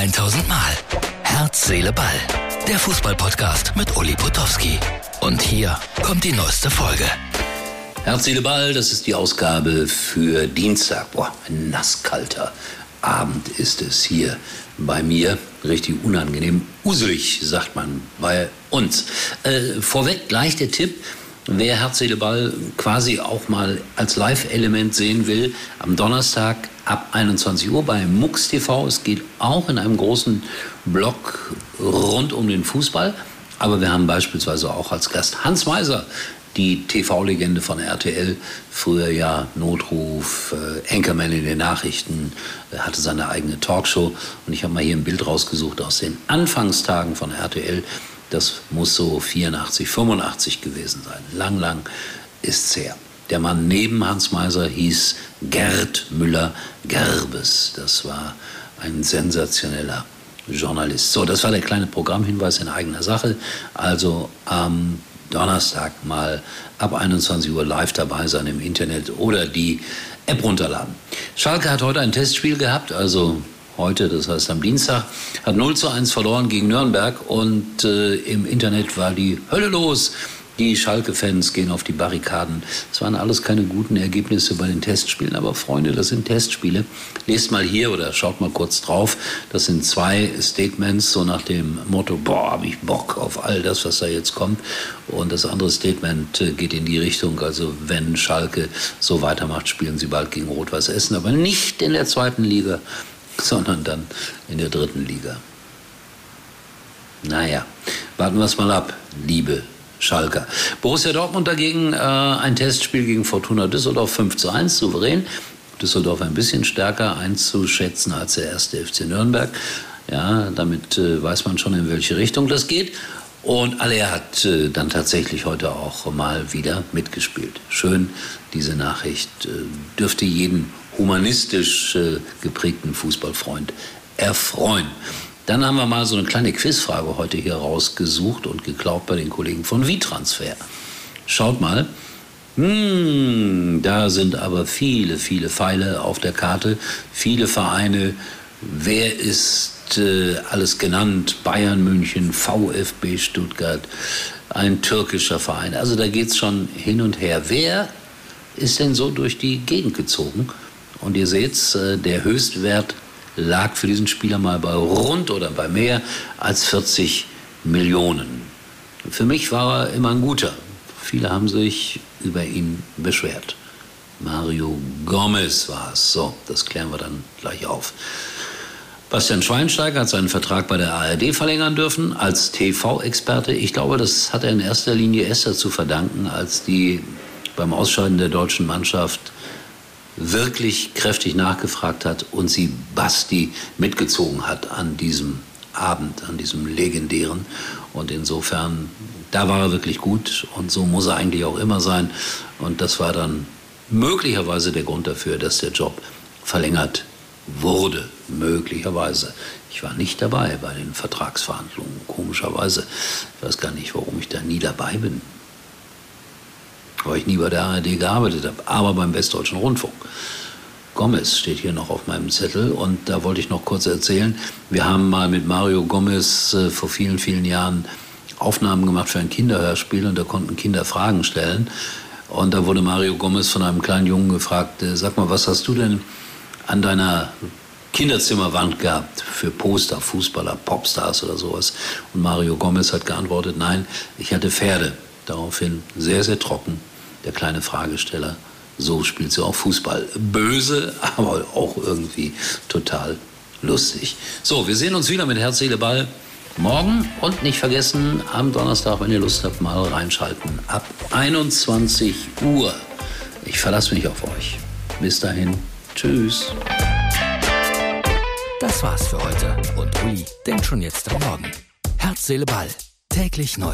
1000 Mal. Herz, Seele, Ball. Der Fußballpodcast mit Uli Potowski. Und hier kommt die neueste Folge. Herz, Seele, Ball, das ist die Ausgabe für Dienstag. Boah, ein nasskalter Abend ist es hier bei mir. Richtig unangenehm. Uselig, sagt man bei uns. Äh, vorweg gleich der Tipp. Wer Herz, Seele, Ball quasi auch mal als Live-Element sehen will, am Donnerstag ab 21 Uhr bei MUX TV. Es geht auch in einem großen Blog rund um den Fußball. Aber wir haben beispielsweise auch als Gast Hans Meiser, die TV-Legende von RTL, früher ja Notruf, äh, Anchorman in den Nachrichten, hatte seine eigene Talkshow. Und ich habe mal hier ein Bild rausgesucht aus den Anfangstagen von RTL. Das muss so 84, 85 gewesen sein. Lang, lang ist's her. Der Mann neben Hans Meiser hieß Gerd Müller-Gerbes. Das war ein sensationeller Journalist. So, das war der kleine Programmhinweis in eigener Sache. Also am Donnerstag mal ab 21 Uhr live dabei sein im Internet oder die App runterladen. Schalke hat heute ein Testspiel gehabt, also heute, das heißt am Dienstag, hat 0 zu 1 verloren gegen Nürnberg und äh, im Internet war die Hölle los. Die Schalke-Fans gehen auf die Barrikaden. Es waren alles keine guten Ergebnisse bei den Testspielen, aber Freunde, das sind Testspiele. Lest mal hier oder schaut mal kurz drauf. Das sind zwei Statements, so nach dem Motto, boah, hab ich Bock auf all das, was da jetzt kommt. Und das andere Statement äh, geht in die Richtung, also wenn Schalke so weitermacht, spielen sie bald gegen Rot-Weiß Essen, aber nicht in der zweiten Liga, sondern dann in der dritten Liga. Naja, warten wir es mal ab, liebe Schalker. Borussia Dortmund dagegen äh, ein Testspiel gegen Fortuna Düsseldorf 5 zu 1, souverän. Düsseldorf ein bisschen stärker einzuschätzen als der erste FC Nürnberg. Ja, damit äh, weiß man schon, in welche Richtung das geht. Und Aller hat äh, dann tatsächlich heute auch mal wieder mitgespielt. Schön, diese Nachricht äh, dürfte jeden humanistisch äh, geprägten Fußballfreund erfreuen. Dann haben wir mal so eine kleine Quizfrage heute hier rausgesucht und geklaut bei den Kollegen von WeTransfer. Schaut mal. Hm, da sind aber viele, viele Pfeile auf der Karte, viele Vereine. Wer ist äh, alles genannt? Bayern München, VfB Stuttgart, ein türkischer Verein. Also da geht es schon hin und her. Wer ist denn so durch die Gegend gezogen? Und ihr seht, äh, der Höchstwert lag für diesen Spieler mal bei rund oder bei mehr als 40 Millionen. Für mich war er immer ein guter. Viele haben sich über ihn beschwert. Mario Gomez war es. So, das klären wir dann gleich auf. Bastian Schweinsteiger hat seinen Vertrag bei der ARD verlängern dürfen als TV-Experte. Ich glaube, das hat er in erster Linie Esther zu verdanken, als die beim Ausscheiden der deutschen Mannschaft wirklich kräftig nachgefragt hat und sie Basti mitgezogen hat an diesem Abend, an diesem legendären. Und insofern, da war er wirklich gut und so muss er eigentlich auch immer sein. Und das war dann möglicherweise der Grund dafür, dass der Job verlängert wurde. Möglicherweise. Ich war nicht dabei bei den Vertragsverhandlungen, komischerweise. Ich weiß gar nicht, warum ich da nie dabei bin weil ich nie bei der ARD gearbeitet habe, aber beim Westdeutschen Rundfunk. Gomez steht hier noch auf meinem Zettel und da wollte ich noch kurz erzählen. Wir haben mal mit Mario Gomez äh, vor vielen, vielen Jahren Aufnahmen gemacht für ein Kinderhörspiel und da konnten Kinder Fragen stellen. Und da wurde Mario Gomez von einem kleinen Jungen gefragt, äh, sag mal, was hast du denn an deiner Kinderzimmerwand gehabt für Poster, Fußballer, Popstars oder sowas? Und Mario Gomez hat geantwortet, nein, ich hatte Pferde. Daraufhin sehr, sehr trocken der kleine Fragesteller. So spielt sie auch Fußball. Böse, aber auch irgendwie total lustig. So, wir sehen uns wieder mit Herz, Seele, Ball morgen und nicht vergessen, am Donnerstag, wenn ihr Lust habt, mal reinschalten. Ab 21 Uhr. Ich verlasse mich auf euch. Bis dahin. Tschüss. Das war's für heute. Und Uli denkt schon jetzt am Morgen. Herz, Seele, Ball. Täglich neu.